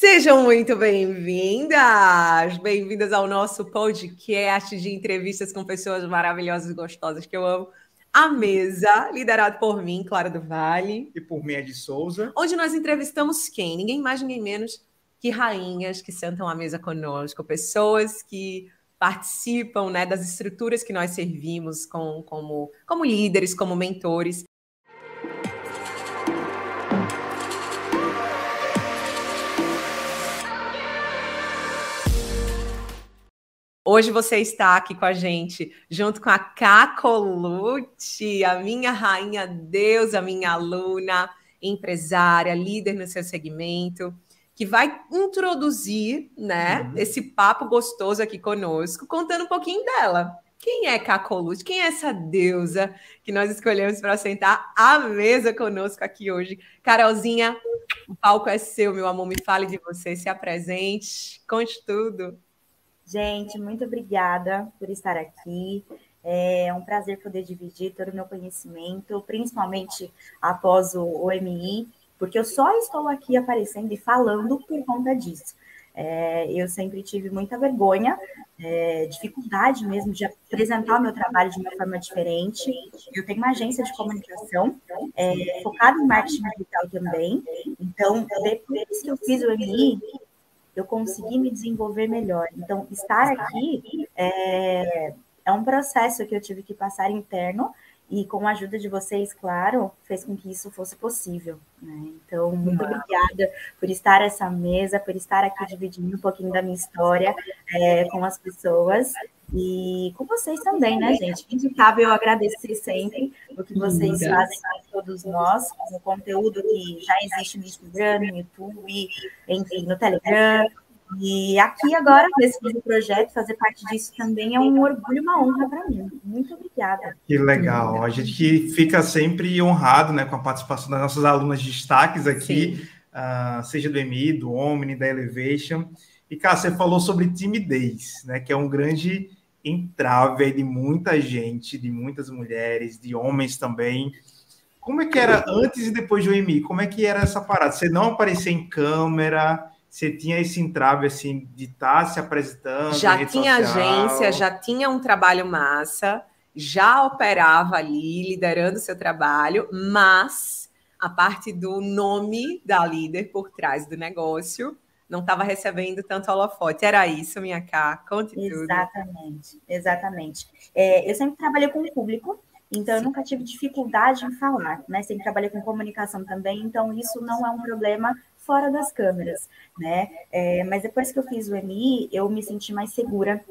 Sejam muito bem-vindas! Bem-vindas ao nosso podcast de entrevistas com pessoas maravilhosas e gostosas que eu amo. A Mesa, liderado por mim, Clara do Vale. E por mim, Ed Souza. Onde nós entrevistamos quem? Ninguém mais, ninguém menos que rainhas que sentam à mesa conosco, pessoas que participam né, das estruturas que nós servimos com, como, como líderes, como mentores. Hoje você está aqui com a gente, junto com a Cacolute, a minha rainha Deus, a minha aluna, empresária, líder no seu segmento, que vai introduzir, né, uhum. esse papo gostoso aqui conosco, contando um pouquinho dela. Quem é Cacolute? Quem é essa deusa que nós escolhemos para sentar à mesa conosco aqui hoje? Carolzinha, o palco é seu, meu amor. Me fale de você, se apresente, conte tudo. Gente, muito obrigada por estar aqui. É um prazer poder dividir todo o meu conhecimento, principalmente após o OMI, porque eu só estou aqui aparecendo e falando por conta disso. É, eu sempre tive muita vergonha, é, dificuldade mesmo de apresentar o meu trabalho de uma forma diferente. Eu tenho uma agência de comunicação é, focada em marketing digital também. Então, depois que eu fiz o MI, eu consegui me desenvolver melhor. Então, estar aqui é, é um processo que eu tive que passar interno e com a ajuda de vocês, claro, fez com que isso fosse possível. Né? Então, muito obrigada por estar essa mesa, por estar aqui dividindo um pouquinho da minha história é, com as pessoas e com vocês também, né, gente? Indicável eu agradecer sempre o que vocês fazem para todos nós, o conteúdo que já existe no Instagram, no YouTube, enfim, no Telegram, e aqui agora, nesse projeto, fazer parte disso também é um orgulho, uma honra para mim. Muito obrigada. Que legal. A gente fica sempre honrado né, com a participação das nossas alunas de destaques aqui, uh, seja do EMI, do Omni, da Elevation. E, cara, você falou sobre timidez, né? Que é um grande entrave de muita gente, de muitas mulheres, de homens também. Como é que era antes e depois do EMI? Como é que era essa parada? Você não aparecer em câmera? Você tinha esse entrave assim de estar tá se apresentando? Já tinha social. agência, já tinha um trabalho massa, já operava ali, liderando seu trabalho, mas a parte do nome da líder por trás do negócio não estava recebendo tanto holofote. Era isso, minha cá? Conte exatamente, tudo. Exatamente. É, eu sempre trabalhei com o público, então eu nunca tive dificuldade em falar, né? Sempre trabalhei com comunicação também, então isso não é um problema fora das câmeras, né? É, mas depois que eu fiz o MI, eu me senti mais segura,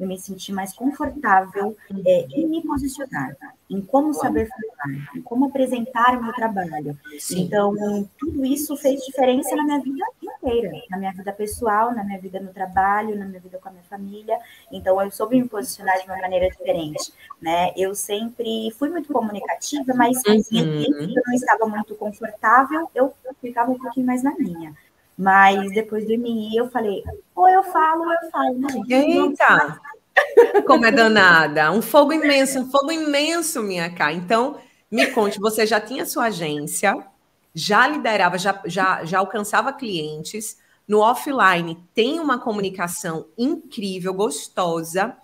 eu me senti mais confortável é, em me posicionar, em como saber falar, em como apresentar o meu trabalho. Sim. Então, tudo isso fez diferença na minha vida inteira, na minha vida pessoal, na minha vida no trabalho, na minha vida com a minha família. Então, eu soube me posicionar de uma maneira diferente, né? Eu sempre fui muito comunicativa, mas uhum. eu não estava muito confortável, eu ficava um pouquinho mais na minha. Mas depois do MI, eu falei, ou eu falo, ou eu falo, gente? Eita! Como é danada. Um fogo imenso, um fogo imenso, minha cá. Então, me conte, você já tinha sua agência, já liderava, já, já, já alcançava clientes. No offline, tem uma comunicação incrível, gostosa.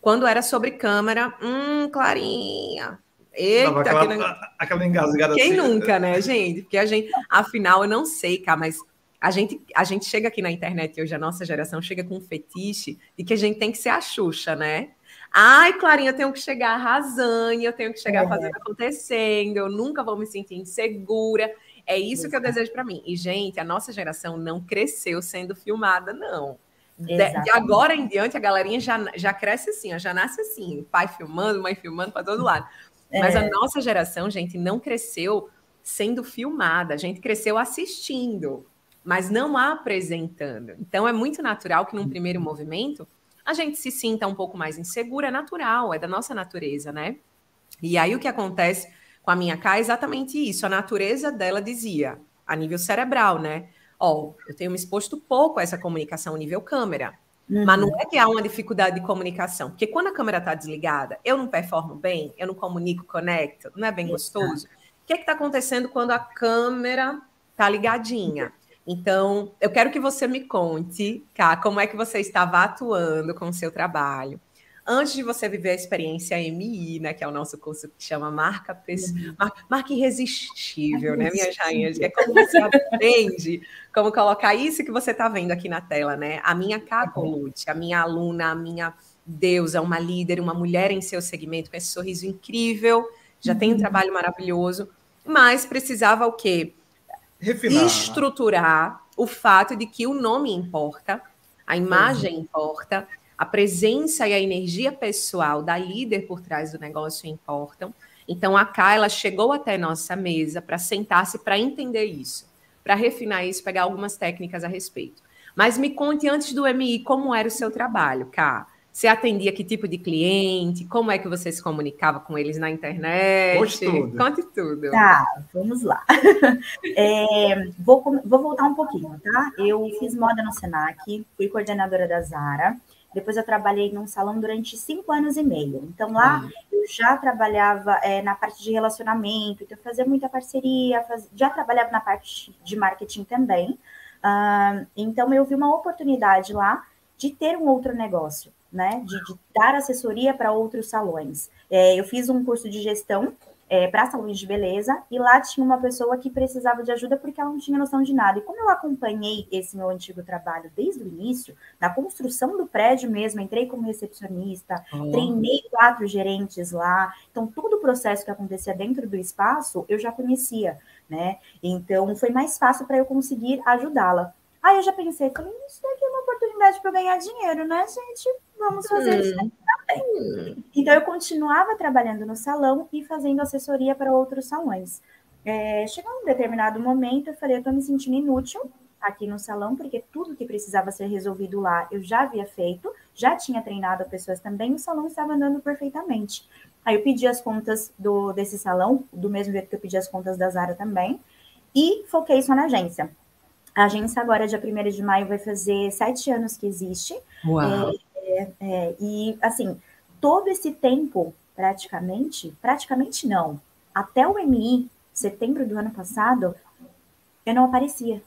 Quando era sobre câmera, hum, Clarinha. Eita, aquela, aquele... aquela engasgada. Quem assim. nunca, né, gente? Porque a gente, afinal, eu não sei, cara, mas a gente, a gente chega aqui na internet hoje, a nossa geração chega com um fetiche de que a gente tem que ser a Xuxa, né? Ai, Clarinha, eu tenho que chegar arrasando, eu tenho que chegar é. fazendo acontecendo, eu nunca vou me sentir insegura. É isso que eu desejo para mim. E, gente, a nossa geração não cresceu sendo filmada, não. De, de, agora em diante, a galerinha já, já cresce assim, já nasce assim, pai filmando, mãe filmando para todo lado. É. Mas a nossa geração, gente, não cresceu sendo filmada, a gente cresceu assistindo mas não apresentando. Então é muito natural que num primeiro uhum. movimento a gente se sinta um pouco mais insegura, é natural, é da nossa natureza, né? E aí o que acontece com a minha K é exatamente isso. A natureza dela dizia, a nível cerebral, né? Ó, oh, eu tenho me exposto pouco a essa comunicação nível câmera. Uhum. Mas não é que há uma dificuldade de comunicação, porque quando a câmera está desligada, eu não performo bem, eu não comunico, conecto, não é bem gostoso. O que é está acontecendo quando a câmera está ligadinha? Então, eu quero que você me conte, Cá, como é que você estava atuando com o seu trabalho antes de você viver a experiência MI, né, que é o nosso curso que chama Marca, uhum. Mar Marca Irresistível, né, minhas rainhas? É como você aprende como colocar isso que você está vendo aqui na tela, né? A minha Cacolute, a minha aluna, a minha deusa, uma líder, uma mulher em seu segmento, com esse sorriso incrível, já tem um uhum. trabalho maravilhoso, mas precisava o quê? Refinar. Estruturar o fato de que o nome importa, a imagem uhum. importa, a presença e a energia pessoal da líder por trás do negócio importam. Então a Kayla chegou até nossa mesa para sentar-se para entender isso, para refinar isso, pegar algumas técnicas a respeito. Mas me conte antes do MI como era o seu trabalho, Ká. Você atendia que tipo de cliente? Como é que você se comunicava com eles na internet? Conte tudo. Conte tudo. Tá, vamos lá. É, vou, vou voltar um pouquinho, tá? Eu fiz moda no Senac, fui coordenadora da Zara. Depois eu trabalhei num salão durante cinco anos e meio. Então lá uhum. eu já trabalhava é, na parte de relacionamento, então eu fazia muita parceria, faz... já trabalhava na parte de marketing também. Uh, então eu vi uma oportunidade lá de ter um outro negócio, né? De, de dar assessoria para outros salões. É, eu fiz um curso de gestão é, para salões de beleza, e lá tinha uma pessoa que precisava de ajuda porque ela não tinha noção de nada. E como eu acompanhei esse meu antigo trabalho desde o início, na construção do prédio mesmo, entrei como recepcionista, oh. treinei quatro gerentes lá, então todo o processo que acontecia dentro do espaço eu já conhecia, né? Então foi mais fácil para eu conseguir ajudá-la. Aí eu já pensei, falei, isso daqui é uma oportunidade para ganhar dinheiro, né, gente? Vamos fazer hum. isso também. Então eu continuava trabalhando no salão e fazendo assessoria para outros salões. É, chegou um determinado momento, eu falei, eu estou me sentindo inútil aqui no salão, porque tudo que precisava ser resolvido lá eu já havia feito, já tinha treinado pessoas também, o salão estava andando perfeitamente. Aí eu pedi as contas do, desse salão, do mesmo jeito que eu pedi as contas da Zara também, e foquei só na agência. A agência agora, dia 1 de maio, vai fazer sete anos que existe. Uau. É, é, e, assim, todo esse tempo, praticamente, praticamente não, até o MI, setembro do ano passado, eu não aparecia.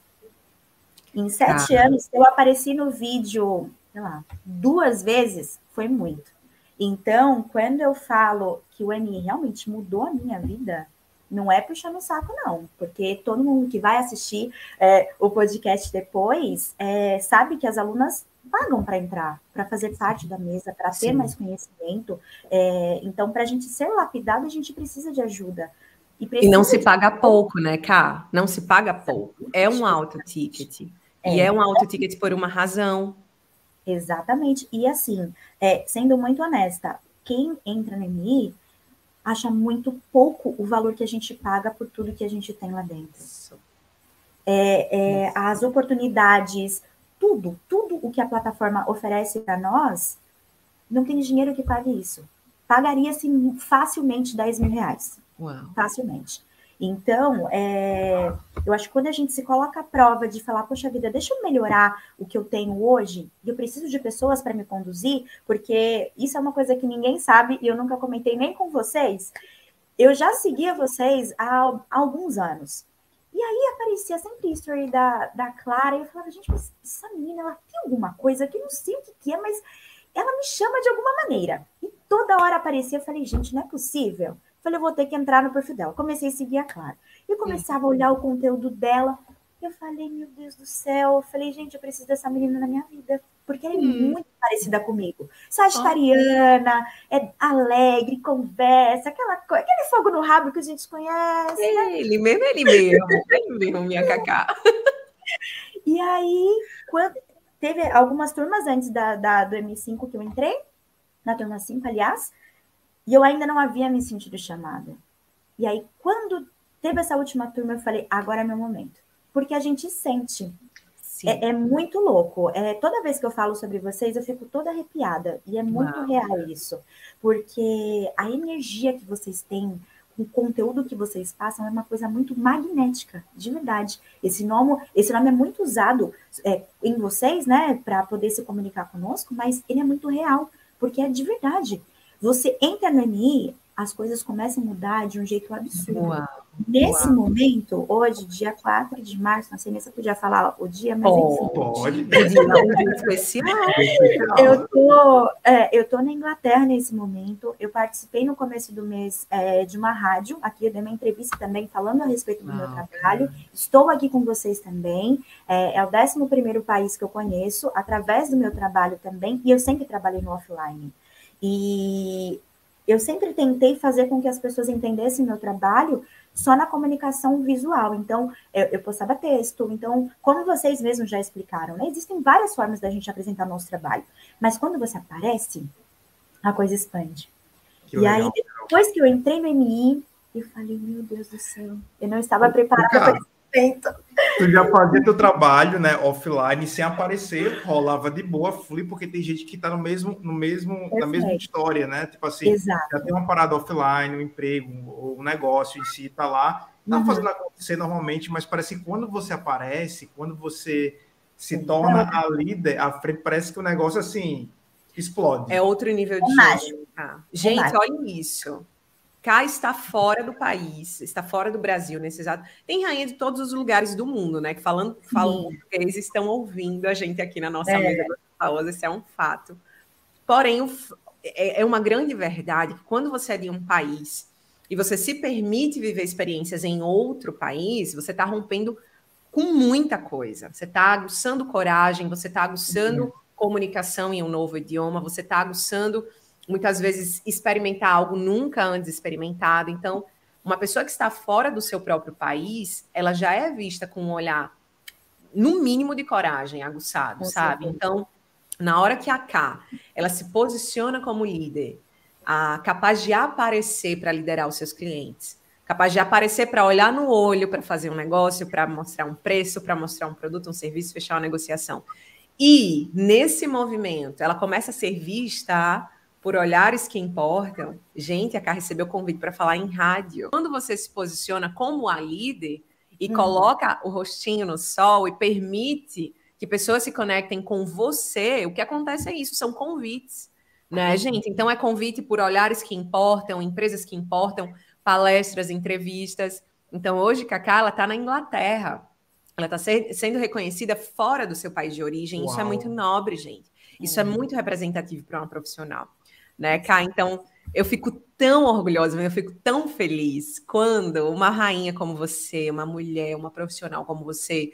Em sete ah. anos, eu apareci no vídeo, sei lá, duas vezes, foi muito. Então, quando eu falo que o MI realmente mudou a minha vida, não é puxando o saco, não, porque todo mundo que vai assistir é, o podcast depois é, sabe que as alunas pagam para entrar, para fazer parte da mesa, para ter mais conhecimento. É, então, para a gente ser lapidado, a gente precisa de ajuda. E, e não se paga pouco, né, Cá? Não se paga pouco. É um alto ticket. É. E é um alto ticket por uma razão. Exatamente. E assim, é, sendo muito honesta, quem entra no MI acha muito pouco o valor que a gente paga por tudo que a gente tem lá dentro. É, é, as oportunidades, tudo, tudo o que a plataforma oferece para nós, não tem dinheiro que pague isso. Pagaria-se facilmente 10 mil reais. Uau. Facilmente. Então, é, eu acho que quando a gente se coloca à prova de falar, poxa vida, deixa eu melhorar o que eu tenho hoje, e eu preciso de pessoas para me conduzir, porque isso é uma coisa que ninguém sabe e eu nunca comentei nem com vocês. Eu já seguia vocês há, há alguns anos. E aí aparecia sempre history da, da Clara, e eu falava, gente, mas essa menina, ela tem alguma coisa que eu não sei o que, que é, mas ela me chama de alguma maneira. E toda hora aparecia, eu falei, gente, não é possível. Falei, eu vou ter que entrar no perfil dela. Comecei a seguir a Clara. E começava a olhar o conteúdo dela. Eu falei, meu Deus do céu. Eu falei, gente, eu preciso dessa menina na minha vida. Porque ela é hum. muito parecida comigo. Sagitariana, é alegre, conversa, aquela aquele fogo no rabo que a gente conhece. É, né? Ele mesmo, ele mesmo. ele mesmo, minha cacá. E aí, quando teve algumas turmas antes da, da, do M5 que eu entrei, na turma 5, aliás, e eu ainda não havia me sentido chamada. E aí, quando teve essa última turma, eu falei: agora é meu momento. Porque a gente sente. É, é, muito louco. É, toda vez que eu falo sobre vocês, eu fico toda arrepiada. E é muito Uau. real isso. Porque a energia que vocês têm, o conteúdo que vocês passam é uma coisa muito magnética, de verdade. Esse nome, esse nome é muito usado é, em vocês, né, para poder se comunicar conosco, mas ele é muito real, porque é de verdade. Você entra no MI, as coisas começam a mudar de um jeito absurdo. Uau. Nesse Uau. momento, hoje, dia 4 de março, não sei nem se eu podia falar o dia, mas enfim. Pode. Dia especial. Eu tô, é, eu tô na Inglaterra nesse momento. Eu participei no começo do mês é, de uma rádio. Aqui eu dei uma entrevista também falando a respeito do ah, meu trabalho. Estou aqui com vocês também. É, é o 11 país que eu conheço, através do meu trabalho também. E eu sempre trabalhei no offline. E eu sempre tentei fazer com que as pessoas entendessem meu trabalho só na comunicação visual. Então, eu, eu postava texto. Então, como vocês mesmos já explicaram, né? Existem várias formas da gente apresentar nosso trabalho. Mas quando você aparece, a coisa expande. Que e legal. aí, depois que eu entrei no MI, eu falei, meu Deus do céu, eu não estava preparada para Perfeito. Tu já fazia teu trabalho, né, offline, sem aparecer, rolava de boa, flui, porque tem gente que tá no mesmo, no mesmo, na mesma história, né? Tipo assim, Exato. já tem uma parada offline, um emprego, o um negócio em si tá lá, tá uhum. fazendo acontecer normalmente, mas parece que quando você aparece, quando você se torna a líder, a frente, parece que o negócio assim explode. É outro nível de. É Gente, olha isso. Cá está fora do país, está fora do Brasil nesse exato. Tem rainha de todos os lugares do mundo, né? Que falando, falam português estão ouvindo a gente aqui na nossa é. mesa gostosa, esse é um fato. Porém, o, é, é uma grande verdade que quando você é de um país e você se permite viver experiências em outro país, você está rompendo com muita coisa. Você está aguçando coragem, você está aguçando uhum. comunicação em um novo idioma, você está aguçando muitas vezes experimentar algo nunca antes experimentado. Então, uma pessoa que está fora do seu próprio país, ela já é vista com um olhar, no mínimo, de coragem, aguçado, sabe? Então, na hora que a K ela se posiciona como líder, a, capaz de aparecer para liderar os seus clientes, capaz de aparecer para olhar no olho para fazer um negócio, para mostrar um preço, para mostrar um produto, um serviço, fechar uma negociação. E nesse movimento, ela começa a ser vista por olhares que importam. Gente, a Cá recebeu convite para falar em rádio. Quando você se posiciona como a líder e uhum. coloca o rostinho no sol e permite que pessoas se conectem com você, o que acontece é isso, são convites, né, uhum. gente? Então é convite por olhares que importam, empresas que importam, palestras, entrevistas. Então hoje Cacá ela está na Inglaterra. Ela está sendo reconhecida fora do seu país de origem. Uau. Isso é muito nobre, gente. Isso é uhum. é muito representativo para uma profissional né, Cá? Então, eu fico tão orgulhosa, eu fico tão feliz quando uma rainha como você, uma mulher, uma profissional como você,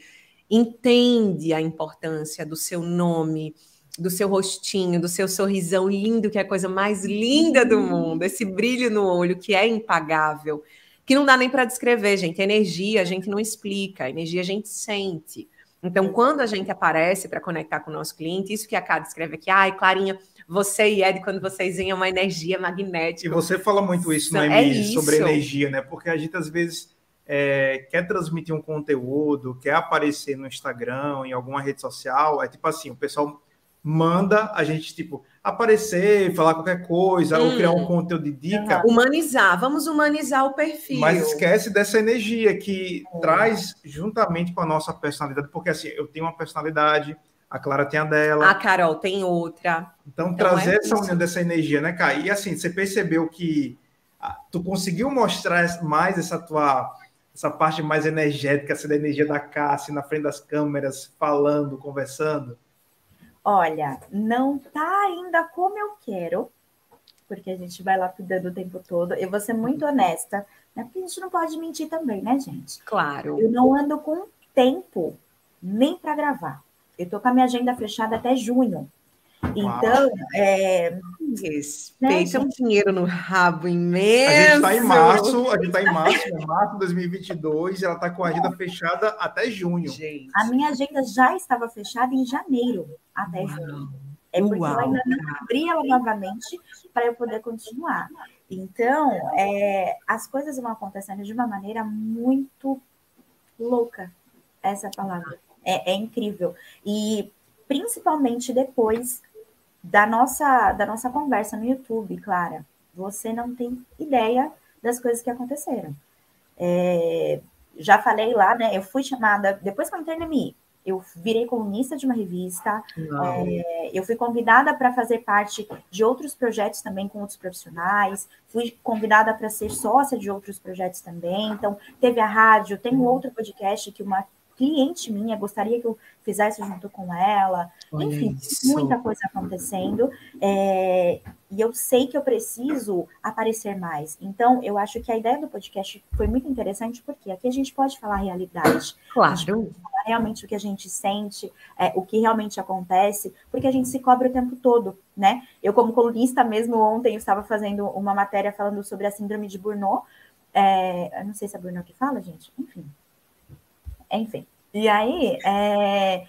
entende a importância do seu nome, do seu rostinho, do seu sorrisão lindo, que é a coisa mais linda do mundo, esse brilho no olho que é impagável, que não dá nem para descrever, gente. energia a gente não explica, energia a gente sente. Então, quando a gente aparece para conectar com o nosso cliente, isso que a Cada escreve aqui, ai, Clarinha, você e Ed, quando vocês veem uma energia magnética. E você fala muito isso no é sobre energia, né? Porque a gente às vezes é, quer transmitir um conteúdo, quer aparecer no Instagram, em alguma rede social, é tipo assim, o pessoal manda a gente, tipo, aparecer, falar qualquer coisa, hum. ou criar um hum. conteúdo de dica. Humanizar, vamos humanizar o perfil. Mas esquece dessa energia que hum. traz juntamente com a nossa personalidade, porque assim, eu tenho uma personalidade, a Clara tem a dela. A Carol tem outra. Então, então trazer é essa união dessa energia, né, Kai? E assim, você percebeu que ah, tu conseguiu mostrar mais essa tua essa parte mais energética, essa da energia da Cássia na frente das câmeras, falando, conversando? Olha, não tá ainda como eu quero, porque a gente vai lá cuidando o tempo todo. Eu vou ser muito honesta, né? Porque a gente não pode mentir também, né, gente? Claro. Eu não ando com tempo nem para gravar. Eu tô com a minha agenda fechada até junho. Então, é, respeita né, um dinheiro no rabo imenso. A gente está em março, a gente está em março, né? março de 2022, e ela está com a agenda fechada até junho. Gente. A minha agenda já estava fechada em janeiro, até Uau. junho. É porque Uau, eu ainda não abri ela novamente para eu poder continuar. Então, é, as coisas vão acontecendo de uma maneira muito louca, essa palavra. É, é incrível. E principalmente depois da nossa, da nossa conversa no YouTube, Clara. Você não tem ideia das coisas que aconteceram. É, já falei lá, né? Eu fui chamada, depois que eu entrei na MI, eu virei colunista de uma revista, é, eu fui convidada para fazer parte de outros projetos também com outros profissionais, fui convidada para ser sócia de outros projetos também. Então, teve a rádio, tem um outro podcast que uma cliente minha gostaria que eu fizesse junto com ela. Olha Enfim, isso. muita coisa acontecendo. É, e eu sei que eu preciso aparecer mais. Então, eu acho que a ideia do podcast foi muito interessante, porque aqui a gente pode falar a realidade. Claro. A gente pode falar realmente o que a gente sente, é, o que realmente acontece, porque a gente se cobra o tempo todo, né? Eu, como colunista mesmo, ontem eu estava fazendo uma matéria falando sobre a síndrome de Burnout. É, não sei se é Burnout que fala, gente. Enfim, enfim. E aí, é,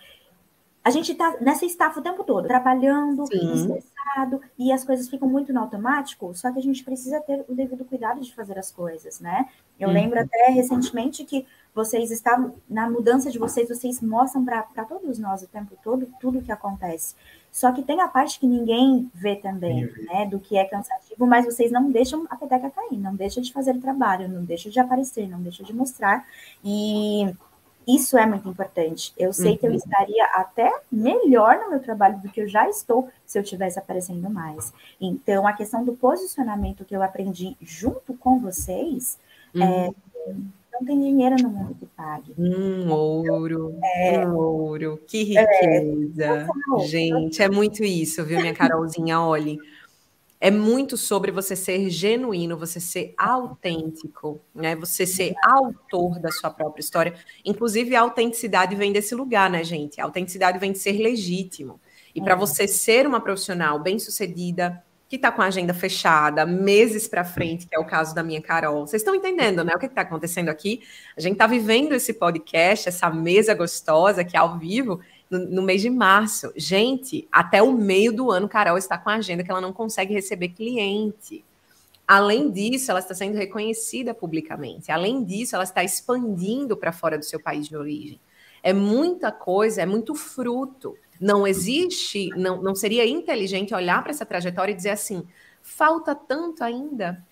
a gente está nessa estafa o tempo todo, trabalhando, Sim. estressado, e as coisas ficam muito no automático, só que a gente precisa ter o devido cuidado de fazer as coisas, né? Eu uhum. lembro até recentemente que vocês estavam, na mudança de vocês, vocês mostram para todos nós o tempo todo tudo o que acontece. Só que tem a parte que ninguém vê também, né? Do que é cansativo, mas vocês não deixam a peteca cair, não deixam de fazer o trabalho, não deixam de aparecer, não deixam de mostrar. E isso é muito importante. Eu sei uhum. que eu uhum. estaria até melhor no meu trabalho do que eu já estou se eu tivesse aparecendo mais. Então, a questão do posicionamento que eu aprendi junto com vocês é, uhum. é, não tem dinheiro no mundo que pague. Um ouro, é, um ouro, que é, riqueza. É, Gente, é muito isso, viu, minha Carolzinha? Olhe, é muito sobre você ser genuíno, você ser autêntico, né? Você ser autor da sua própria história. Inclusive, a autenticidade vem desse lugar, né, gente? A autenticidade vem de ser legítimo. E para é. você ser uma profissional bem-sucedida, que está com a agenda fechada, meses para frente, que é o caso da minha Carol. Vocês estão entendendo, né? O que está acontecendo aqui? A gente está vivendo esse podcast, essa mesa gostosa que é ao vivo, no, mês de março. Gente, até o meio do ano, Carol está com a agenda que ela não consegue receber cliente. Além disso, ela está sendo reconhecida publicamente. Além disso, ela está expandindo para fora do seu país de origem. É muita coisa, é muito fruto. Não existe, não, não seria inteligente olhar para essa trajetória e dizer assim: falta tanto ainda.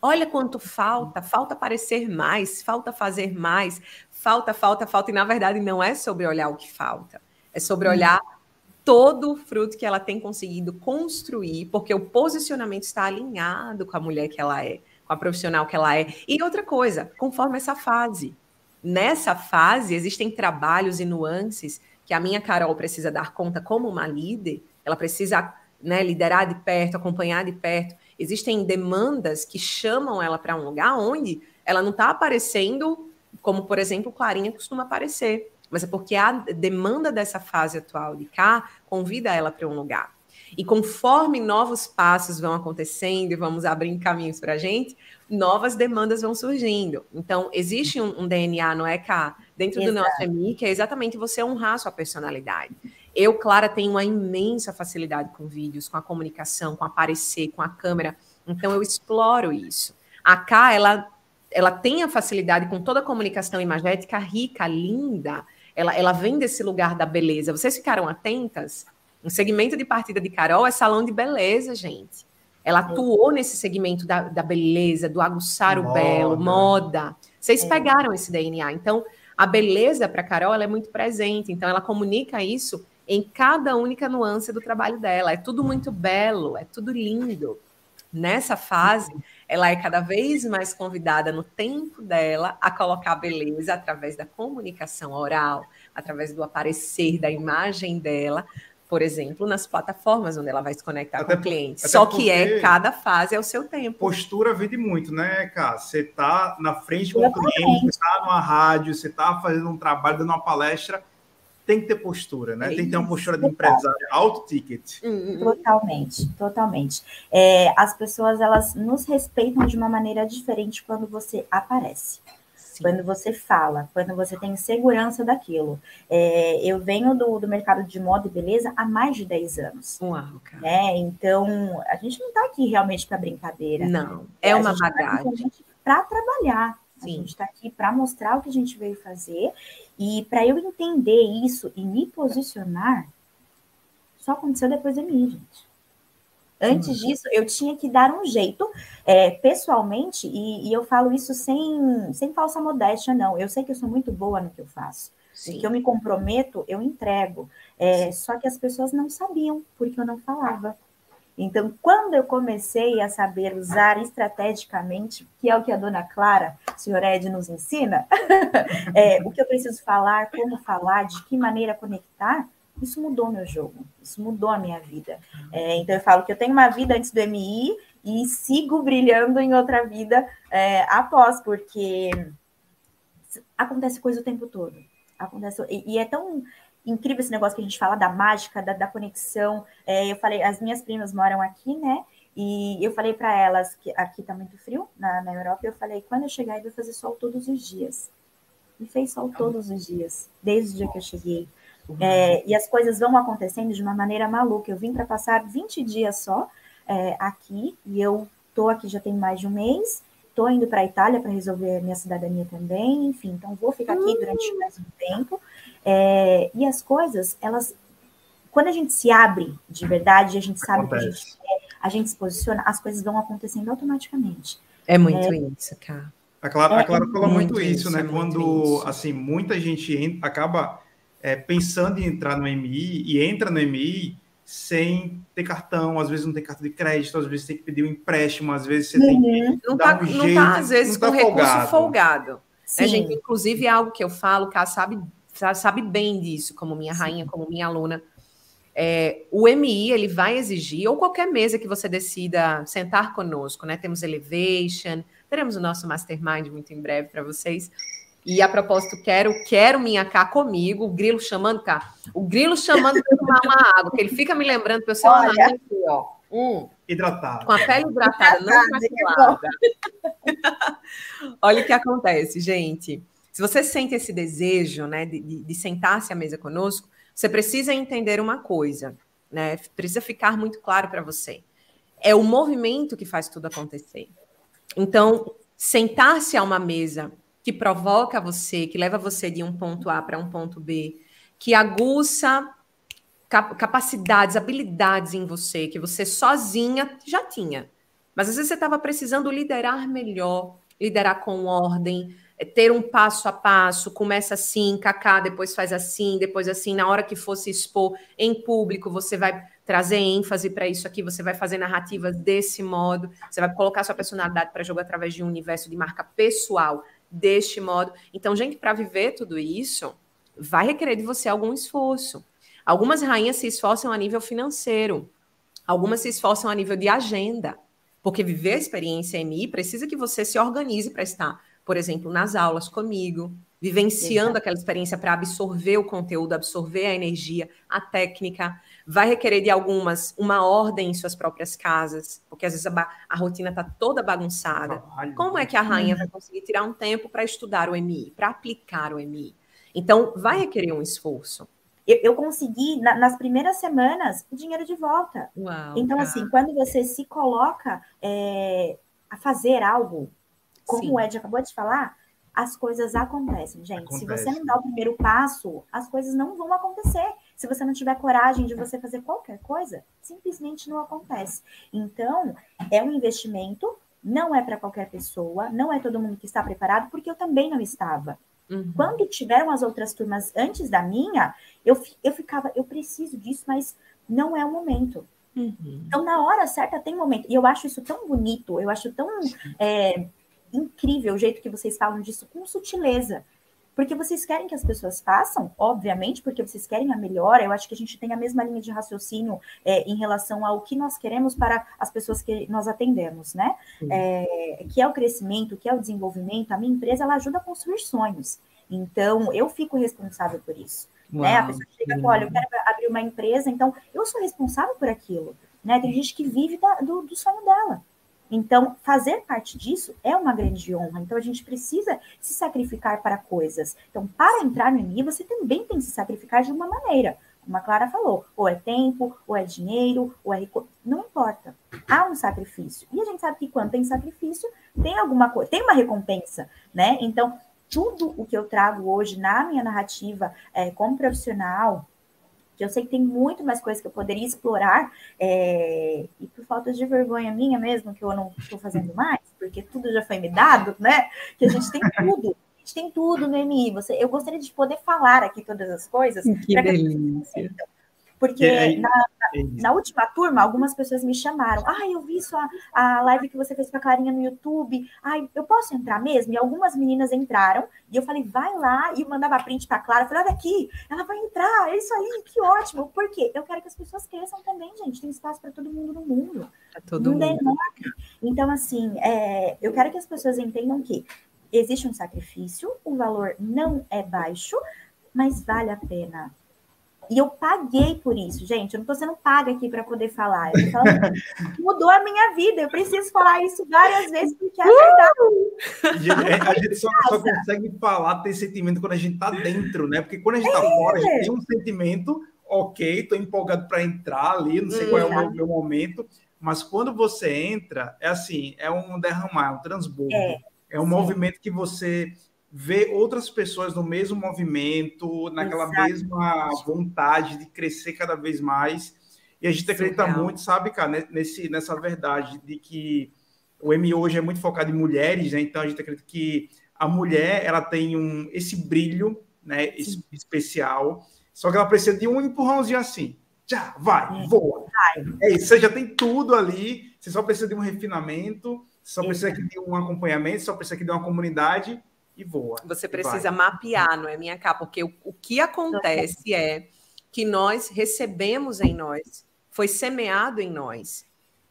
Olha quanto falta, falta parecer mais, falta fazer mais, falta, falta, falta. E na verdade não é sobre olhar o que falta é sobre olhar todo o fruto que ela tem conseguido construir, porque o posicionamento está alinhado com a mulher que ela é, com a profissional que ela é. E outra coisa, conforme essa fase. Nessa fase, existem trabalhos e nuances que a minha Carol precisa dar conta como uma líder, ela precisa né, liderar de perto, acompanhar de perto. Existem demandas que chamam ela para um lugar onde ela não está aparecendo como, por exemplo, Clarinha costuma aparecer mas é porque a demanda dessa fase atual de cá convida ela para um lugar. E conforme novos passos vão acontecendo e vamos abrindo caminhos para a gente, novas demandas vão surgindo. Então, existe um, um DNA, não é, Cá? Dentro Exato. do nosso EMI, que é exatamente você honrar a sua personalidade. Eu, Clara, tenho uma imensa facilidade com vídeos, com a comunicação, com aparecer, com a câmera. Então, eu exploro isso. A Cá, ela, ela tem a facilidade com toda a comunicação imagética rica, linda, ela, ela vem desse lugar da beleza. Vocês ficaram atentas? Um segmento de partida de Carol é salão de beleza, gente. Ela atuou nesse segmento da, da beleza, do aguçar moda. o belo, moda. Vocês é. pegaram esse DNA. Então, a beleza para Carol é muito presente. Então, ela comunica isso em cada única nuance do trabalho dela. É tudo muito belo, é tudo lindo. Nessa fase, ela é cada vez mais convidada no tempo dela a colocar beleza através da comunicação oral, através do aparecer da imagem dela, por exemplo, nas plataformas onde ela vai se conectar até com o cliente. Só que é cada fase é o seu tempo. Postura vende muito, né, cara? Você está na frente com o cliente, você está numa rádio, você está fazendo um trabalho, dando uma palestra tem que ter postura, né? Tem que ter uma postura de empresário, alto ticket. Hum, hum. Totalmente, totalmente. É, as pessoas, elas nos respeitam de uma maneira diferente quando você aparece. Sim. Quando você fala, quando você tem segurança daquilo. É, eu venho do, do mercado de moda e beleza há mais de 10 anos. Uau, cara. Né? Então, a gente não está aqui realmente para brincadeira. Não, é uma tá bagagem. Tá para trabalhar. Sim. A gente está aqui para mostrar o que a gente veio fazer e para eu entender isso e me posicionar, só aconteceu depois da minha, gente. Antes uhum. disso, eu tinha que dar um jeito, é, pessoalmente, e, e, eu falo isso sem, sem falsa modéstia, não. Eu sei que eu sou muito boa no que eu faço. Sim. Que eu me comprometo, eu entrego. É, só que as pessoas não sabiam, porque eu não falava. Então, quando eu comecei a saber usar estrategicamente, que é o que a dona Clara, senhor Ed, nos ensina, é, o que eu preciso falar, como falar, de que maneira conectar, isso mudou meu jogo, isso mudou a minha vida. É, então, eu falo que eu tenho uma vida antes do MI e sigo brilhando em outra vida é, após, porque acontece coisa o tempo todo. Acontece, e, e é tão incrível esse negócio que a gente fala da mágica, da, da conexão. É, eu falei, as minhas primas moram aqui, né? E eu falei para elas que aqui tá muito frio na, na Europa. Eu falei, quando eu chegar, eu vou fazer sol todos os dias. E fez sol todos os dias, desde o dia que eu cheguei. É, e as coisas vão acontecendo de uma maneira maluca. Eu vim para passar 20 dias só é, aqui, e eu tô aqui já tem mais de um mês. Tô indo para a Itália para resolver minha cidadania também, enfim, então vou ficar aqui durante mais um tempo. É, e as coisas, elas, quando a gente se abre de verdade, a gente sabe Acontece. que a gente quer, a gente se posiciona, as coisas vão acontecendo automaticamente. É muito é, isso, cara. A Clara, a Clara é, falou muito, muito isso, né? Quando, isso. assim, muita gente acaba é, pensando em entrar no MI e entra no MI sem ter cartão, às vezes não tem cartão de crédito, às vezes tem que pedir um empréstimo, às vezes você uhum. tem que não dar tá, um jeito. Não tá, às vezes, com tá recurso folgado. folgado. Né, gente? Inclusive, é algo que eu falo, Cá sabe sabe bem disso, como minha rainha, como minha aluna. É, o MI ele vai exigir, ou qualquer mesa que você decida sentar conosco, né? Temos Elevation, teremos o nosso Mastermind muito em breve para vocês. E a propósito, quero, quero minha cá comigo, o grilo chamando cá. O grilo chamando para tomar uma água, que ele fica me lembrando que eu sou uma rainha aqui, ó. Hum, hidratado. Com a pele hidratada, não maculada. Olha o que acontece, gente. Se você sente esse desejo né, de, de, de sentar-se à mesa conosco, você precisa entender uma coisa, né? Precisa ficar muito claro para você. É o movimento que faz tudo acontecer. Então, sentar-se a uma mesa que provoca você, que leva você de um ponto A para um ponto B, que aguça capacidades, habilidades em você que você sozinha já tinha. Mas às vezes você estava precisando liderar melhor, liderar com ordem, é ter um passo a passo, começa assim, cacá, depois faz assim, depois assim, na hora que fosse expor em público, você vai trazer ênfase para isso aqui, você vai fazer narrativas desse modo, você vai colocar sua personalidade para jogar através de um universo de marca pessoal deste modo. Então, gente, para viver tudo isso, vai requerer de você algum esforço. Algumas rainhas se esforçam a nível financeiro, algumas se esforçam a nível de agenda, porque viver a experiência MI precisa que você se organize para estar por exemplo, nas aulas comigo, vivenciando Exato. aquela experiência para absorver o conteúdo, absorver a energia, a técnica. Vai requerer de algumas uma ordem em suas próprias casas, porque às vezes a, a rotina está toda bagunçada. Trabalho. Como é que a rainha vai conseguir tirar um tempo para estudar o MI, para aplicar o MI? Então, vai requerer um esforço. Eu, eu consegui, na, nas primeiras semanas, o dinheiro de volta. Uau, então, cara. assim, quando você se coloca é, a fazer algo, como Sim. o Ed acabou de falar, as coisas acontecem, gente. Acontece. Se você não dá o primeiro passo, as coisas não vão acontecer. Se você não tiver coragem de você fazer qualquer coisa, simplesmente não acontece. Então, é um investimento, não é para qualquer pessoa, não é todo mundo que está preparado, porque eu também não estava. Uhum. Quando tiveram as outras turmas antes da minha, eu, eu ficava, eu preciso disso, mas não é o momento. Uhum. Então, na hora certa tem momento. E eu acho isso tão bonito, eu acho tão é, incrível o jeito que vocês falam disso com sutileza. Porque vocês querem que as pessoas façam, obviamente, porque vocês querem a melhora. Eu acho que a gente tem a mesma linha de raciocínio é, em relação ao que nós queremos para as pessoas que nós atendemos, né? É, que é o crescimento, que é o desenvolvimento. A minha empresa ela ajuda a construir sonhos. Então, eu fico responsável por isso. Uau, né? A pessoa chega e olha, eu quero abrir uma empresa, então eu sou responsável por aquilo. Né? Tem gente que vive da, do, do sonho dela. Então, fazer parte disso é uma grande honra. Então, a gente precisa se sacrificar para coisas. Então, para entrar no MI, você também tem que se sacrificar de uma maneira. Como a Clara falou, ou é tempo, ou é dinheiro, ou é não importa. Há um sacrifício. E a gente sabe que quando tem sacrifício, tem alguma coisa, tem uma recompensa, né? Então, tudo o que eu trago hoje na minha narrativa é, como profissional, que eu sei que tem muito mais coisas que eu poderia explorar, é, e por falta de vergonha minha mesmo, que eu não estou fazendo mais, porque tudo já foi me dado, né? Que a gente tem tudo. gente tem tudo no MI. Você, eu gostaria de poder falar aqui todas as coisas. Que delícia. Que porque é, na, na, na, última turma, algumas pessoas me chamaram. Ah, eu vi sua a live que você fez com a Clarinha no YouTube. Ai, eu posso entrar mesmo? E algumas meninas entraram. E eu falei, vai lá. E mandava print para a Clara. Eu falei, olha aqui, ela vai entrar. É isso aí, que ótimo. Por quê? Eu quero que as pessoas cresçam também, gente. Tem espaço para todo mundo no mundo. Pra todo mundo. É então, assim, é, eu quero que as pessoas entendam que existe um sacrifício, o valor não é baixo, mas vale a pena e eu paguei por isso, gente. Eu não estou sendo paga aqui para poder falar. Falando, mudou a minha vida. Eu preciso falar isso várias vezes porque é verdade. É, a gente só, só, consegue falar, ter sentimento quando a gente está dentro, né? Porque quando a gente está é. fora, a gente tem um sentimento, ok, estou empolgado para entrar ali, não sei qual é o meu, meu, momento. Mas quando você entra, é assim, é um derramar, é um transbordo. É, é um Sim. movimento que você ver outras pessoas no mesmo movimento, naquela Exatamente. mesma vontade de crescer cada vez mais. E a gente acredita muito, sabe, cara, nesse, nessa verdade de que o M hoje é muito focado em mulheres, né? Então a gente acredita que a mulher ela tem um esse brilho, né, Sim. especial. Só que ela precisa de um empurrãozinho assim. Já, vai, é. voa. Vai. É isso, você já tem tudo ali, você só precisa de um refinamento, só precisa de um acompanhamento, só precisa de uma comunidade e voa. Você precisa mapear, não é, minha cá? Porque o, o que acontece é que nós recebemos em nós, foi semeado em nós,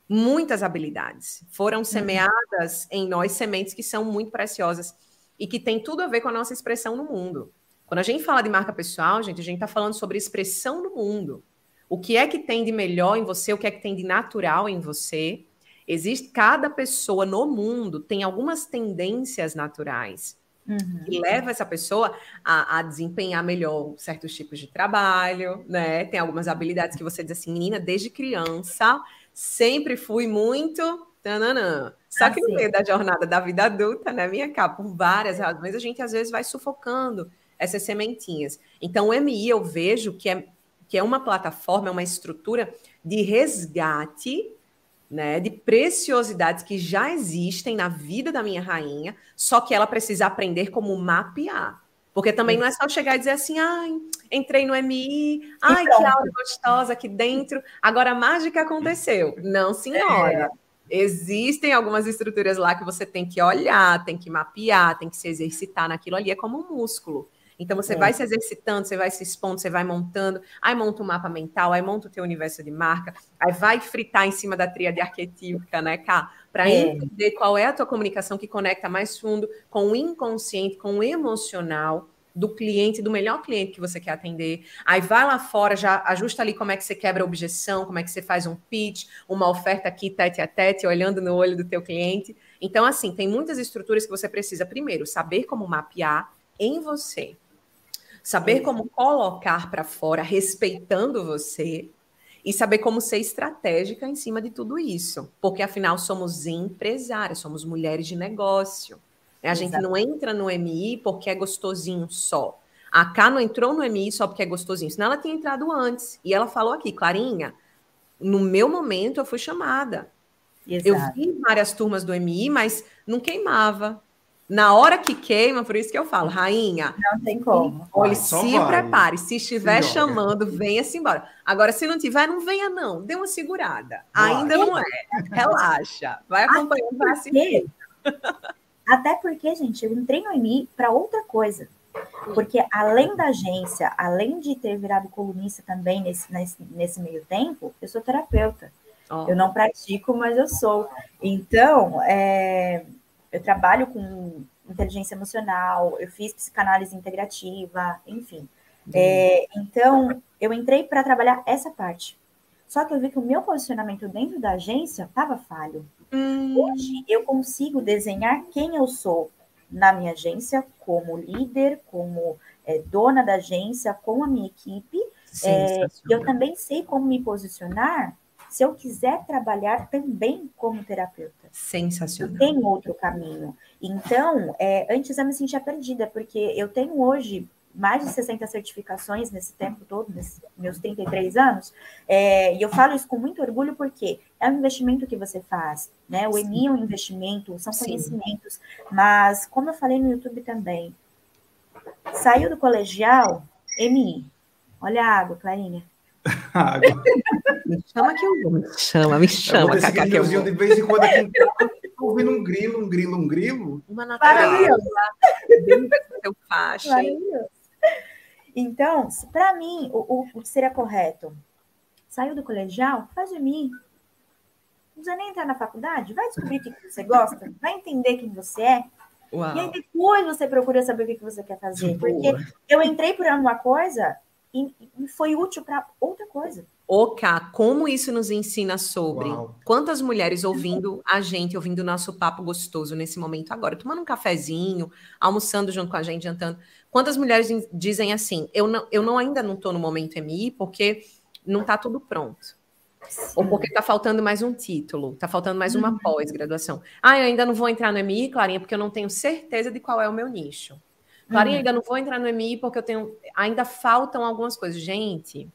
muitas habilidades. Foram uhum. semeadas em nós sementes que são muito preciosas e que tem tudo a ver com a nossa expressão no mundo. Quando a gente fala de marca pessoal, gente, a gente está falando sobre expressão no mundo. O que é que tem de melhor em você, o que é que tem de natural em você. Existe cada pessoa no mundo tem algumas tendências naturais Uhum. Que leva essa pessoa a, a, desempenhar melhor certos tipos de trabalho, né? Tem algumas habilidades que você diz assim, menina, desde criança, sempre fui muito. Tananã. Só que no meio da jornada da vida adulta, né, minha cá, por várias razões, a gente às vezes vai sufocando essas sementinhas. Então, o MI eu vejo que é, que é uma plataforma, é uma estrutura de resgate né, de preciosidades que já existem na vida da minha rainha, só que ela precisa aprender como mapear. Porque também não é só chegar e dizer assim, ai, entrei no MI, ai, que aula gostosa aqui dentro, agora a mágica aconteceu. Não, senhora. É. Existem algumas estruturas lá que você tem que olhar, tem que mapear, tem que se exercitar naquilo ali, é como um músculo. Então você é. vai se exercitando, você vai se expondo, você vai montando, aí monta um mapa mental, aí monta o teu universo de marca, aí vai fritar em cima da tríade arquetípica, né, Cá? Para é. entender qual é a tua comunicação que conecta mais fundo com o inconsciente, com o emocional do cliente, do melhor cliente que você quer atender. Aí vai lá fora, já ajusta ali como é que você quebra a objeção, como é que você faz um pitch, uma oferta aqui tete a tete, olhando no olho do teu cliente. Então, assim, tem muitas estruturas que você precisa, primeiro, saber como mapear em você Saber como colocar para fora, respeitando você, e saber como ser estratégica em cima de tudo isso. Porque, afinal, somos empresárias, somos mulheres de negócio. A gente não entra no MI porque é gostosinho só. A K não entrou no MI só porque é gostosinho, senão ela tinha entrado antes. E ela falou aqui, Clarinha, no meu momento eu fui chamada. Exato. Eu vi várias turmas do MI, mas não queimava. Na hora que queima, por isso que eu falo, rainha. Não tem como. Olhe, se vai. prepare. Se estiver se chamando, venha-se embora. Agora, se não tiver, não venha, não. Dê uma segurada. Vai. Ainda não é. Relaxa. Vai acompanhando, vai assim. Até porque, gente, eu entrei no EMI para outra coisa. Porque além da agência, além de ter virado colunista também nesse, nesse, nesse meio tempo, eu sou terapeuta. Oh. Eu não pratico, mas eu sou. Então, é, eu trabalho com inteligência emocional, eu fiz psicanálise integrativa, enfim. É, então, eu entrei para trabalhar essa parte. Só que eu vi que o meu posicionamento dentro da agência estava falho. Hum. Hoje eu consigo desenhar quem eu sou na minha agência, como líder, como é, dona da agência, com a minha equipe. É, eu também sei como me posicionar se eu quiser trabalhar também como terapeuta. Sensacional. Tem outro caminho. Então, é, antes eu me sentia perdida, porque eu tenho hoje mais de 60 certificações nesse tempo todo, nesses meus 33 anos, é, e eu falo isso com muito orgulho porque é um investimento que você faz, né? O EMI é um investimento, são conhecimentos, Sim. mas como eu falei no YouTube também, saiu do colegial, EMI. Olha a água, Clarinha. água. me chama que eu vou. Me chama, me chama, Cacá, que eu vou. De vez em quando aqui ouvindo um grilo, um grilo, um grilo. Uma natureza. Seu faixa. Maravilhoso. Então, para mim, o, o, que seria correto? Saiu do colegial? Faz de mim. Não precisa nem entrar na faculdade? Vai descobrir o que você gosta? Vai entender quem você é? Uau. E aí depois você procura saber o que você quer fazer. Porque eu entrei por uma coisa e, e foi útil para outra coisa. Oka, como isso nos ensina sobre Uau. quantas mulheres ouvindo a gente, ouvindo o nosso papo gostoso nesse momento agora, tomando um cafezinho, almoçando junto com a gente, jantando. Quantas mulheres dizem assim: eu, não, eu não, ainda não estou no momento MI porque não está tudo pronto. Sim. Ou porque está faltando mais um título, está faltando mais uma uhum. pós-graduação. Ah, eu ainda não vou entrar no MI, Clarinha, porque eu não tenho certeza de qual é o meu nicho. Clarinha, uhum. ainda não vou entrar no MI porque eu tenho. Ainda faltam algumas coisas. Gente,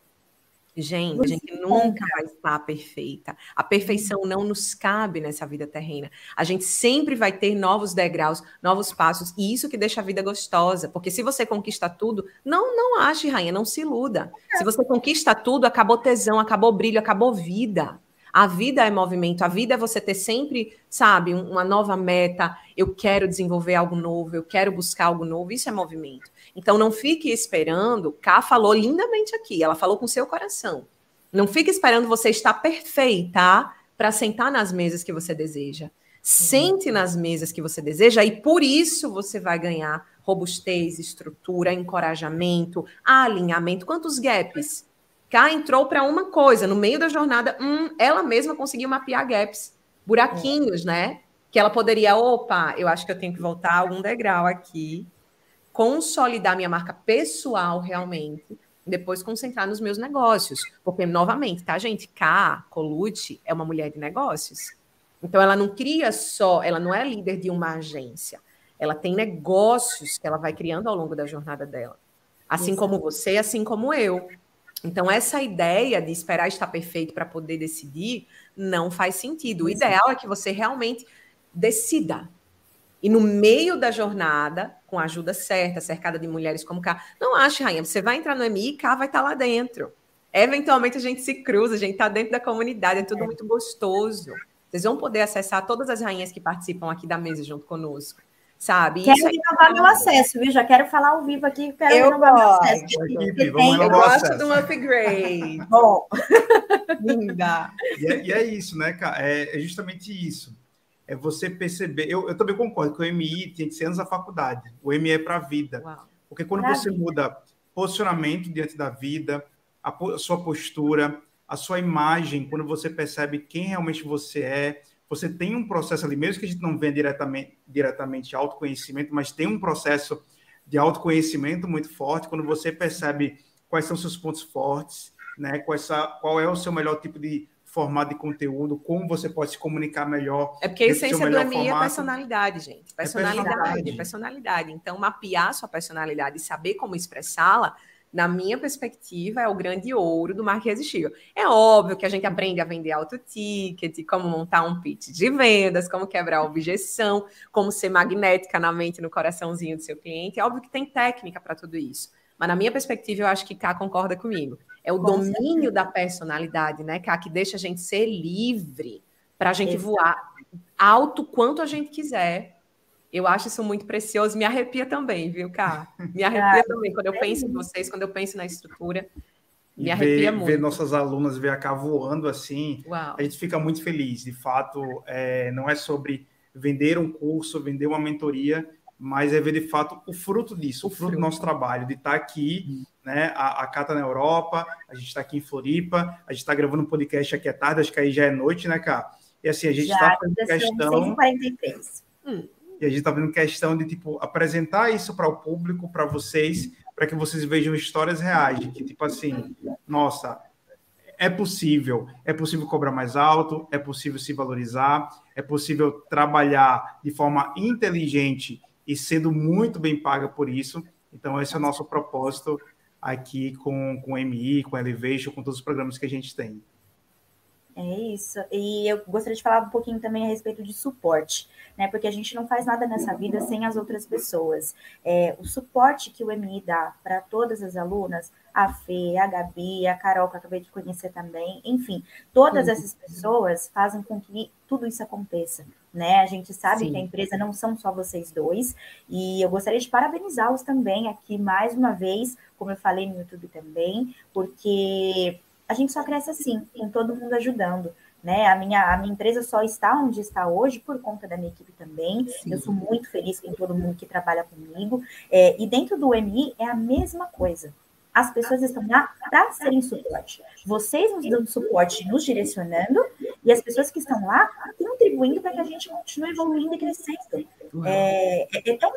Gente, a gente nunca vai estar perfeita. A perfeição não nos cabe nessa vida terrena. A gente sempre vai ter novos degraus, novos passos, e isso que deixa a vida gostosa. Porque se você conquista tudo, não, não ache, rainha, não se iluda. Se você conquista tudo, acabou tesão, acabou brilho, acabou vida. A vida é movimento, a vida é você ter sempre, sabe, uma nova meta. Eu quero desenvolver algo novo, eu quero buscar algo novo. Isso é movimento. Então não fique esperando. Ká falou lindamente aqui, ela falou com seu coração. Não fique esperando você estar perfeita para sentar nas mesas que você deseja. Sente nas mesas que você deseja e por isso você vai ganhar robustez, estrutura, encorajamento, alinhamento. Quantos gaps? Entrou para uma coisa, no meio da jornada, hum, ela mesma conseguiu mapear gaps, buraquinhos, né? Que ela poderia, opa, eu acho que eu tenho que voltar algum degrau aqui, consolidar minha marca pessoal realmente, depois concentrar nos meus negócios. Porque, novamente, tá, gente? K, Colute, é uma mulher de negócios. Então, ela não cria só, ela não é líder de uma agência. Ela tem negócios que ela vai criando ao longo da jornada dela. Assim Isso. como você, assim como eu. Então, essa ideia de esperar estar perfeito para poder decidir não faz sentido. O ideal é que você realmente decida. E no meio da jornada, com a ajuda certa, cercada de mulheres como Cá, não ache, Rainha, você vai entrar no MI e Cá vai estar lá dentro. Eventualmente a gente se cruza, a gente está dentro da comunidade, é tudo é. muito gostoso. Vocês vão poder acessar todas as rainhas que participam aqui da mesa junto conosco sabe? Quero Isso renovar meu acesso, viu? Já quero falar ao vivo aqui, quero eu renovar meu acesso. eu gosto de um upgrade. Bom. Linda. E é, e é, isso, né, cara? É, é, justamente isso. É você perceber. Eu, eu também concordo que o MI tem que ser antes da faculdade. O MI é para a vida. Uau. Porque quando pra você vida. muda posicionamento diante da vida, a, a sua postura, a sua imagem, quando você percebe quem realmente você é, você tem um processo ali, mesmo que a gente não venha diretamente, diretamente autoconhecimento, mas tem um processo de autoconhecimento muito forte, quando você percebe quais são seus pontos fortes, né? Qual, é o seu melhor tipo de formato de conteúdo, como você pode se comunicar melhor. É porque a essência do MI é personalidade, gente. Personalidade, é personalidade. personalidade. Então, mapear sua personalidade e saber como expressá-la na minha perspectiva, é o grande ouro do marketing irresistível. É óbvio que a gente aprende a vender alto ticket, como montar um pitch de vendas, como quebrar a objeção, como ser magnética na mente, no coraçãozinho do seu cliente. É óbvio que tem técnica para tudo isso. Mas na minha perspectiva, eu acho que Cá concorda comigo. É o Com domínio certeza. da personalidade, né, Cá, que deixa a gente ser livre para a gente Exato. voar alto quanto a gente quiser eu acho isso muito precioso, me arrepia também, viu, Cá? Me arrepia também quando eu penso em vocês, quando eu penso na estrutura. Me arrepia ver, muito. Ver nossas alunas ver a Cá voando assim, Uau. a gente fica muito feliz. De fato, é, não é sobre vender um curso, vender uma mentoria, mas é ver de fato o fruto disso, o, o fruto, fruto, do nosso trabalho, de estar aqui, hum. né? A, a Cata na Europa, a gente está aqui em Floripa, a gente está gravando um podcast aqui à tarde, acho que aí já é noite, né, Cá? E assim, a gente está fazendo questão. 43. Hum. E a gente está vendo questão de tipo apresentar isso para o público, para vocês, para que vocês vejam histórias reais, que tipo assim, nossa, é possível, é possível cobrar mais alto, é possível se valorizar, é possível trabalhar de forma inteligente e sendo muito bem paga por isso. Então, esse é o nosso propósito aqui com, com o MI, com Elevation, com todos os programas que a gente tem. É isso. E eu gostaria de falar um pouquinho também a respeito de suporte, né? Porque a gente não faz nada nessa vida sem as outras pessoas. É, o suporte que o MI dá para todas as alunas, a Fê, a Gabi, a Carol, que eu acabei de conhecer também, enfim, todas essas pessoas fazem com que tudo isso aconteça. Né? A gente sabe Sim. que a empresa não são só vocês dois, e eu gostaria de parabenizá-los também aqui mais uma vez, como eu falei no YouTube também, porque a gente só cresce assim, com todo mundo ajudando. Né? A, minha, a minha empresa só está onde está hoje por conta da minha equipe também. Sim. Eu sou muito feliz com todo mundo que trabalha comigo. É, e dentro do MI é a mesma coisa. As pessoas estão lá para serem suporte. Vocês nos dando suporte, nos direcionando, e as pessoas que estão lá contribuindo para que a gente continue evoluindo e crescendo. É, é, é tão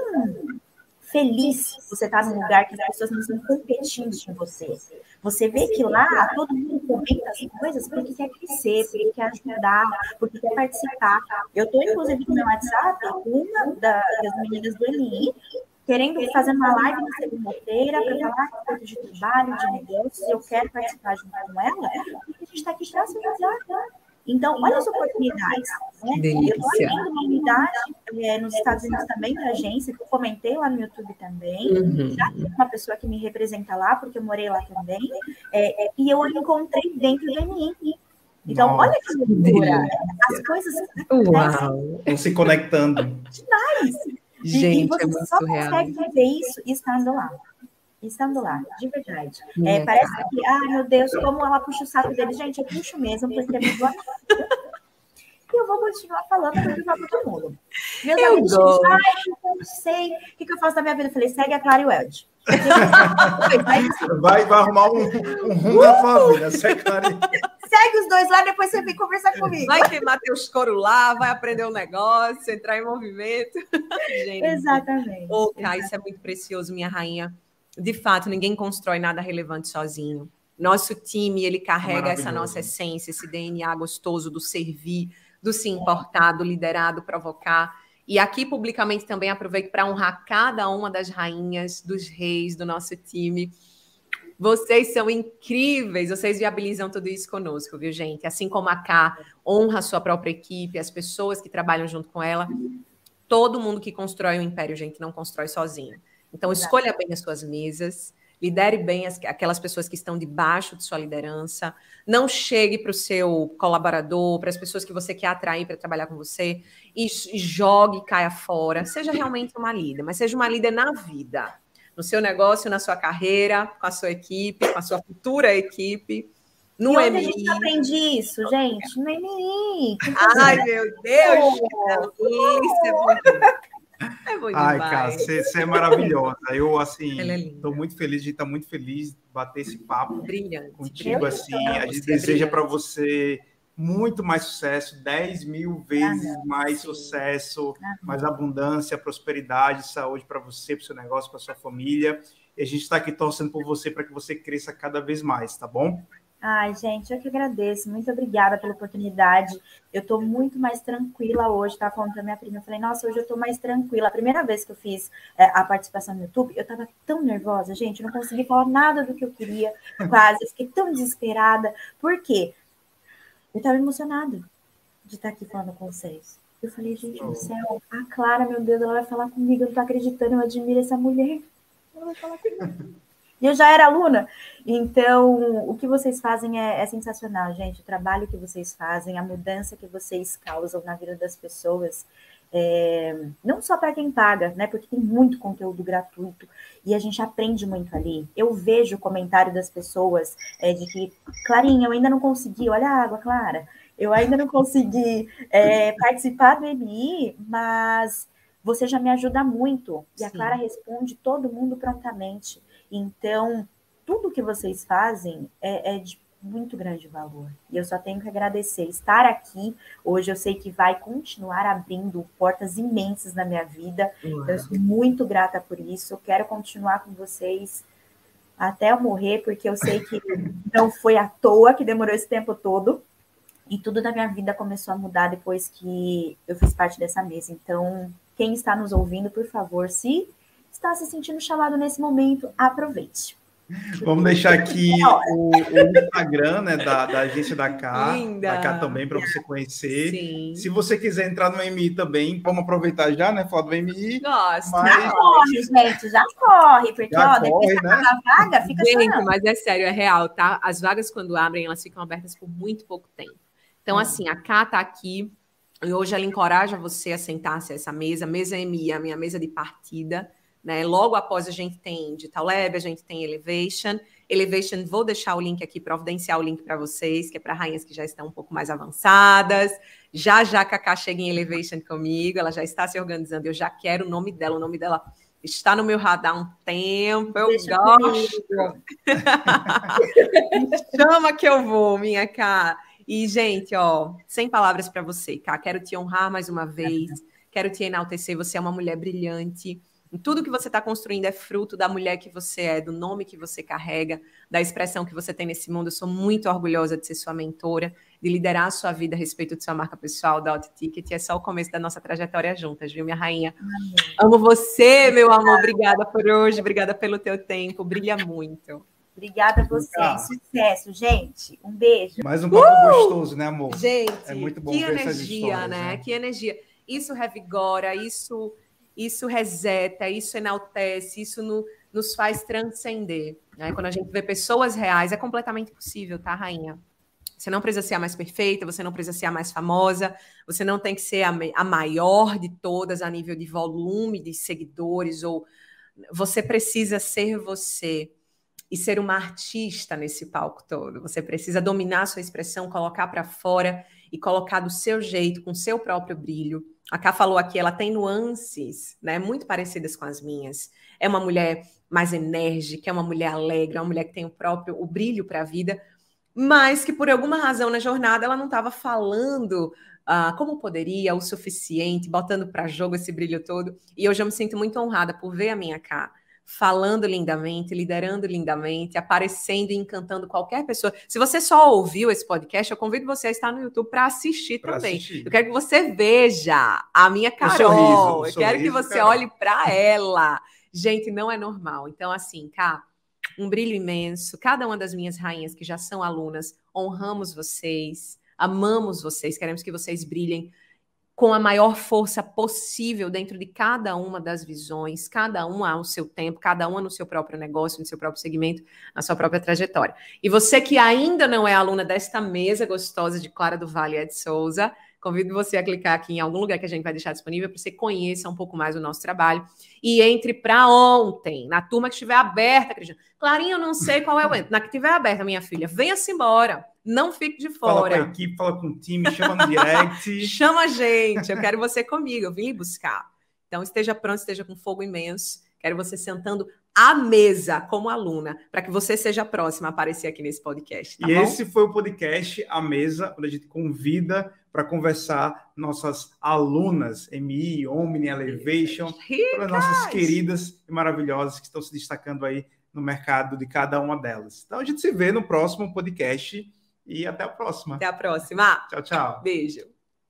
feliz você estar tá num lugar que as pessoas não estão competindo com você. Você vê que lá todo mundo comenta as coisas porque quer crescer, porque quer ajudar, porque quer participar. Eu estou, inclusive, no meu WhatsApp, uma da, das meninas do LI, querendo fazer uma live na segunda-feira para falar de trabalho, de negócios, eu quero participar junto com ela, porque a gente está aqui para se ajudar. Então, olha as oportunidades. Né? Eu estou abrindo uma unidade é, nos Estados Unidos também, da agência, que eu comentei lá no YouTube também. Uhum. Já tem uma pessoa que me representa lá, porque eu morei lá também. É, é, e eu a encontrei dentro do MI. Então, Nossa, olha que loucura. As coisas Estão se conectando. Demais. Gente, e, e você é só consegue ver isso estando lá estando lá, de verdade. É, parece que, ai meu Deus, como ela puxa o saco dele. Gente, eu puxo mesmo, porque é muito E eu vou continuar falando para todo mundo. Meus eu amigos, eu não sei o que, que, eu faço da minha vida. Eu falei, segue a Clara e o Eld. Vai, vai arrumar um, um rumo na família, segue, segue os dois lá, depois você vem conversar comigo. Vai queimar teus coros lá, vai aprender um negócio, entrar em movimento. Gente, Exatamente. Oh, Kai, isso é muito precioso, minha rainha de fato, ninguém constrói nada relevante sozinho. Nosso time, ele carrega essa nossa essência, esse DNA gostoso do servir, do se importar, do liderar, do provocar. E aqui, publicamente, também aproveito para honrar cada uma das rainhas, dos reis do nosso time. Vocês são incríveis, vocês viabilizam tudo isso conosco, viu, gente? Assim como a K honra a sua própria equipe, as pessoas que trabalham junto com ela. Todo mundo que constrói um império, gente, não constrói sozinho. Então, escolha bem as suas mesas, lidere bem as, aquelas pessoas que estão debaixo de sua liderança. Não chegue para o seu colaborador, para as pessoas que você quer atrair para trabalhar com você e, e jogue, caia fora. Seja realmente uma líder, mas seja uma líder na vida, no seu negócio, na sua carreira, com a sua equipe, com a sua futura equipe. No e MI. a gente aprende isso, gente? No MI. Ai, meu Deus! Oh. Isso é muito é bom Ai, cara, você é maravilhosa. Eu, assim, estou é muito feliz de estar muito feliz de bater esse papo Brilhante. contigo, assim. A gente é deseja para você muito mais sucesso, 10 mil vezes ah, mais sim. sucesso, ah, mais abundância, prosperidade, saúde para você, para o seu negócio, para sua família. E a gente está aqui torcendo por você para que você cresça cada vez mais, tá bom? Ai, gente, eu que agradeço. Muito obrigada pela oportunidade. Eu estou muito mais tranquila hoje. Estava falando para minha prima. Eu falei, nossa, hoje eu estou mais tranquila. A primeira vez que eu fiz é, a participação no YouTube, eu estava tão nervosa, gente. Eu não consegui falar nada do que eu queria, quase. Eu fiquei tão desesperada. Por quê? Eu estava emocionada de estar aqui falando com vocês. Eu falei, gente do céu, a Clara, meu Deus, ela vai falar comigo. Eu não estou acreditando, eu admiro essa mulher. Ela vai falar comigo. E eu já era aluna. Então, o que vocês fazem é, é, sensacional, gente. O trabalho que vocês fazem, a mudança que vocês causam na vida das pessoas. É, não só para quem paga, né? Porque tem muito conteúdo gratuito e a gente aprende muito ali. Eu vejo o comentário das pessoas é, de que, Clarinha, eu ainda não consegui, olha a água, Clara, eu ainda não consegui é, participar do MI, mas você já me ajuda muito. E a Clara responde todo mundo prontamente. Então, tudo que vocês fazem é, é de muito grande valor. E eu só tenho que agradecer estar aqui. Hoje eu sei que vai continuar abrindo portas imensas na minha vida. Uhum. Eu sou muito grata por isso. Eu quero continuar com vocês até eu morrer, porque eu sei que não foi à toa que demorou esse tempo todo. E tudo na minha vida começou a mudar depois que eu fiz parte dessa mesa. Então, quem está nos ouvindo, por favor, se está se sentindo chamado nesse momento, aproveite. Vamos deixar aqui o, o Instagram né, da, da, agência da Cá, Linda. da Cá também, para você conhecer. Sim. Se você quiser entrar no MI também, vamos aproveitar já, né? Falar do MI. Nossa, mas... já corre, gente, já corre, porque já ó, corre, depois né? da vaga fica Gente, mas é sério, é real, tá? As vagas, quando abrem, elas ficam abertas por muito pouco tempo. Então, hum. assim, a Cá está aqui, e hoje ela encoraja você a sentar-se a essa mesa, mesa MI, a minha mesa de partida né? Logo após a gente tem Digital Lab, a gente tem Elevation. Elevation, vou deixar o link aqui, providenciar o link para vocês, que é para rainhas que já estão um pouco mais avançadas. Já já a Cacá chega em Elevation comigo, ela já está se organizando, eu já quero o nome dela, o nome dela está no meu radar há um tempo, eu Deixa gosto. Chama que eu vou, minha cara. E, gente, ó, sem palavras para você, Cá. Quero te honrar mais uma vez, quero te enaltecer. Você é uma mulher brilhante. Tudo que você está construindo é fruto da mulher que você é, do nome que você carrega, da expressão que você tem nesse mundo. Eu sou muito orgulhosa de ser sua mentora, de liderar a sua vida a respeito de sua marca pessoal, da Ticket. É só o começo da nossa trajetória juntas, viu, minha rainha? Amém. Amo você, meu amor. Obrigada por hoje, obrigada pelo teu tempo. Brilha muito. Obrigada a você. Sucesso, gente. Um beijo. Mais um pouco uh! gostoso, né, amor? Gente, é muito bom que energia, né? né? Que energia. Isso revigora, isso isso reseta, isso enaltece, isso no, nos faz transcender. Né? Quando a gente vê pessoas reais, é completamente possível, tá, rainha? Você não precisa ser a mais perfeita, você não precisa ser a mais famosa, você não tem que ser a, a maior de todas a nível de volume de seguidores, ou você precisa ser você e ser uma artista nesse palco todo. Você precisa dominar sua expressão, colocar para fora e colocar do seu jeito, com seu próprio brilho a Ká falou aqui, ela tem nuances, né, muito parecidas com as minhas. É uma mulher mais enérgica, é uma mulher alegre, é uma mulher que tem o próprio o brilho para a vida, mas que por alguma razão na jornada ela não estava falando uh, como poderia, o suficiente, botando para jogo esse brilho todo. E hoje eu me sinto muito honrada por ver a minha Ká falando lindamente, liderando lindamente, aparecendo e encantando qualquer pessoa. Se você só ouviu esse podcast, eu convido você a estar no YouTube para assistir pra também. Assistir. Eu quero que você veja a minha Carol. sorriso, eu quero que você Carol. olhe para ela. Gente, não é normal. Então, assim, cá, um brilho imenso. Cada uma das minhas rainhas que já são alunas, honramos vocês, amamos vocês, queremos que vocês brilhem com a maior força possível dentro de cada uma das visões, cada uma ao seu tempo, cada uma no seu próprio negócio, no seu próprio segmento, na sua própria trajetória. E você que ainda não é aluna desta mesa gostosa de Clara do Vale Ed Souza, Convido você a clicar aqui em algum lugar que a gente vai deixar disponível para você conheça um pouco mais o nosso trabalho. E entre para ontem, na turma que estiver aberta, Cristina. Clarinha, eu não sei qual é o Na que estiver aberta, minha filha, venha-se embora. Não fique de fora. Fala com a equipe, fala com o time, chama no direct. chama a gente, eu quero você comigo, eu vim buscar. Então esteja pronto, esteja com fogo imenso. Quero você sentando à mesa como aluna, para que você seja a próxima a aparecer aqui nesse podcast. Tá e bom? esse foi o podcast A Mesa, onde a gente convida para conversar nossas alunas, MI, Omni, Elevation, todas nossas queridas e maravilhosas que estão se destacando aí no mercado de cada uma delas. Então a gente se vê no próximo podcast e até a próxima. Até a próxima. Tchau, tchau. Beijo.